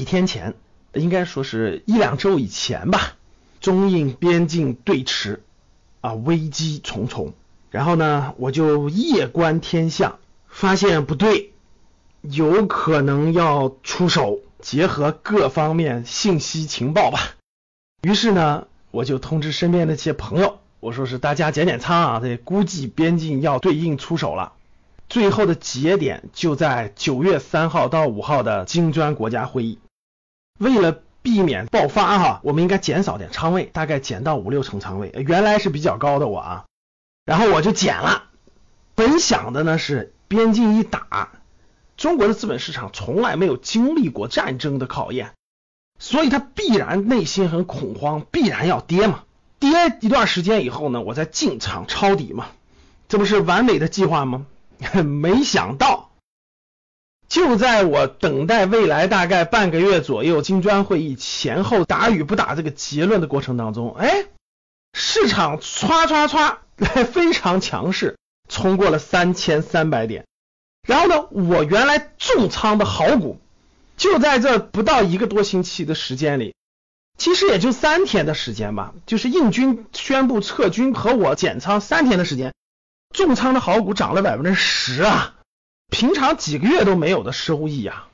几天前，应该说是一两周以前吧，中印边境对峙啊，危机重重。然后呢，我就夜观天象，发现不对，有可能要出手。结合各方面信息情报吧。于是呢，我就通知身边的一些朋友，我说是大家减减仓啊，这估计边境要对应出手了。最后的节点就在九月三号到五号的金砖国家会议。为了避免爆发哈，我们应该减少点仓位，大概减到五六成仓位。原来是比较高的我啊，然后我就减了。本想的呢是边境一打。中国的资本市场从来没有经历过战争的考验，所以它必然内心很恐慌，必然要跌嘛。跌一段时间以后呢，我再进场抄底嘛，这不是完美的计划吗？没想到，就在我等待未来大概半个月左右金砖会议前后打与不打这个结论的过程当中，哎，市场唰唰唰非常强势，冲过了三千三百点。然后呢，我原来重仓的好股，就在这不到一个多星期的时间里，其实也就三天的时间吧，就是印军宣布撤军和我减仓三天的时间，重仓的好股涨了百分之十啊，平常几个月都没有的收益啊。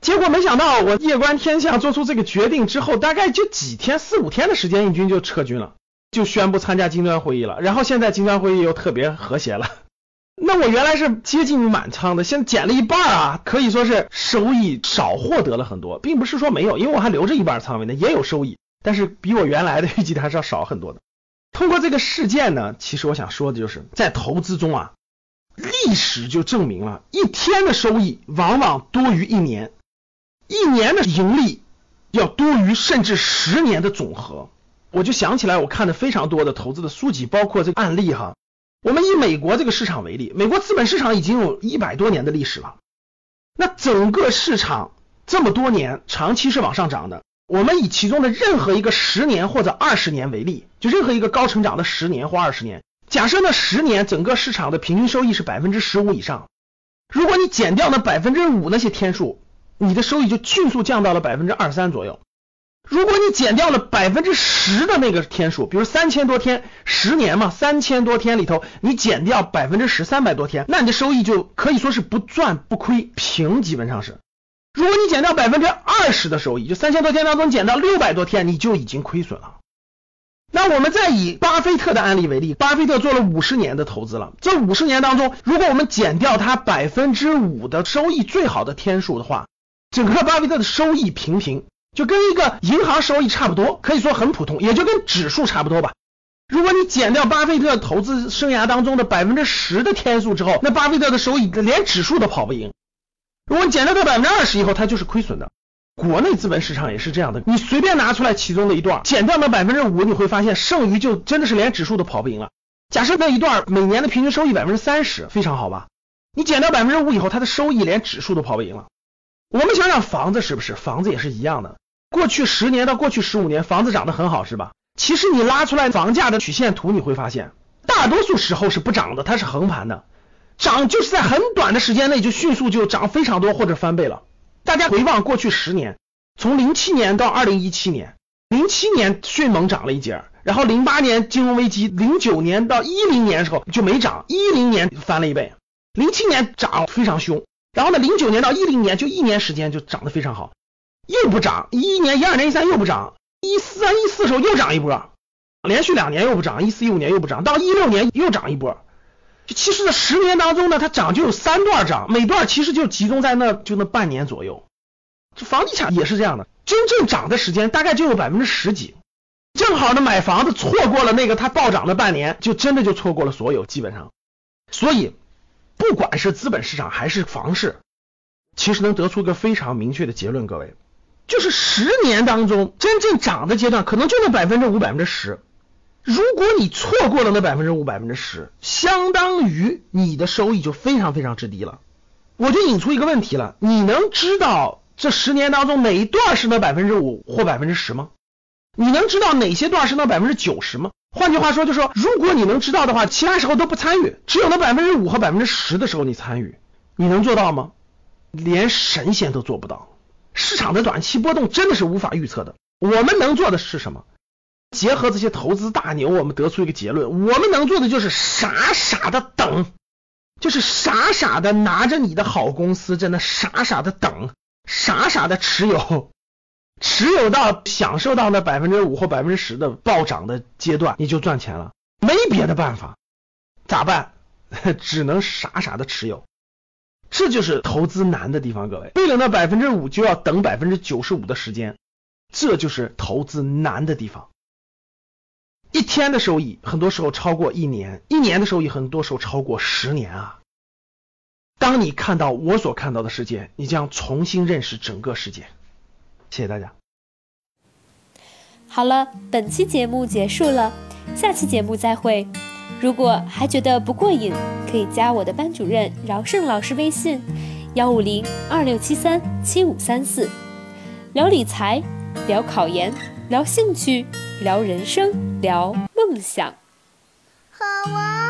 结果没想到我夜观天象做出这个决定之后，大概就几天四五天的时间，印军就撤军了，就宣布参加金砖会议了。然后现在金砖会议又特别和谐了。那我原来是接近满仓的，现在减了一半啊，可以说是收益少获得了很多，并不是说没有，因为我还留着一半仓位呢，也有收益，但是比我原来的预计的还是要少很多的。通过这个事件呢，其实我想说的就是在投资中啊，历史就证明了一天的收益往往多于一年，一年的盈利要多于甚至十年的总和。我就想起来我看的非常多的投资的书籍，包括这个案例哈。我们以美国这个市场为例，美国资本市场已经有一百多年的历史了。那整个市场这么多年长期是往上涨的。我们以其中的任何一个十年或者二十年为例，就任何一个高成长的十年或二十年，假设那十年整个市场的平均收益是百分之十五以上，如果你减掉那百分之五那些天数，你的收益就迅速降到了百分之二三左右。如果你减掉了百分之十的那个天数，比如三千多天，十年嘛，三千多天里头，你减掉百分之十，三百多天，那你的收益就可以说是不赚不亏，平基本上是。如果你减掉百分之二十的收益，就三千多天当中减到六百多天，你就已经亏损了。那我们再以巴菲特的案例为例，巴菲特做了五十年的投资了，这五十年当中，如果我们减掉他百分之五的收益最好的天数的话，整个巴菲特的收益平平。就跟一个银行收益差不多，可以说很普通，也就跟指数差不多吧。如果你减掉巴菲特投资生涯当中的百分之十的天数之后，那巴菲特的收益连指数都跑不赢。如果你减掉到百分之二十以后，它就是亏损的。国内资本市场也是这样的，你随便拿出来其中的一段，减掉那百分之五，你会发现剩余就真的是连指数都跑不赢了。假设那一段每年的平均收益百分之三十，非常好吧？你减掉百分之五以后，它的收益连指数都跑不赢了。我们想想房子是不是？房子也是一样的。过去十年到过去十五年，房子涨得很好，是吧？其实你拉出来房价的曲线图，你会发现，大多数时候是不涨的，它是横盘的。涨就是在很短的时间内就迅速就涨非常多或者翻倍了。大家回望过去十年，从零七年到二零一七年，零七年迅猛涨了一截，然后零八年金融危机，零九年到一零年的时候就没涨，一零年翻了一倍，零七年涨非常凶，然后呢，零九年到一零年就一年时间就涨得非常好。又不涨，一一年、一二年、一三又不涨，一三、一四时候又涨一波，连续两年又不涨，一四、一五年又不涨，到一六年又涨一波。其实这十年当中呢，它涨就有三段涨，每段其实就集中在那就那半年左右。这房地产也是这样的，真正涨的时间大概就有百分之十几，正好呢买房子错过了那个它暴涨的半年，就真的就错过了所有基本上。所以不管是资本市场还是房市，其实能得出个非常明确的结论，各位。就是十年当中真正涨的阶段，可能就那百分之五、百分之十。如果你错过了那百分之五、百分之十，相当于你的收益就非常非常之低了。我就引出一个问题了：你能知道这十年当中哪一段是那百分之五或百分之十吗？你能知道哪些段是那百分之九十吗？换句话说，就是说，如果你能知道的话，其他时候都不参与，只有那百分之五和百分之十的时候你参与，你能做到吗？连神仙都做不到。市场的短期波动真的是无法预测的。我们能做的是什么？结合这些投资大牛，我们得出一个结论：我们能做的就是傻傻的等，就是傻傻的拿着你的好公司，真的傻傻的等，傻傻的持有，持有到享受到那百分之五或百分之十的暴涨的阶段，你就赚钱了。没别的办法，咋办？只能傻傻的持有。这就是投资难的地方，各位，为了那百分之五就要等百分之九十五的时间，这就是投资难的地方。一天的收益，很多时候超过一年；一年的收益，很多时候超过十年啊！当你看到我所看到的世界，你将重新认识整个世界。谢谢大家。好了，本期节目结束了，下期节目再会。如果还觉得不过瘾，可以加我的班主任饶胜老师微信：幺五零二六七三七五三四，聊理财，聊考研，聊兴趣。聊人生，聊梦想。好啊。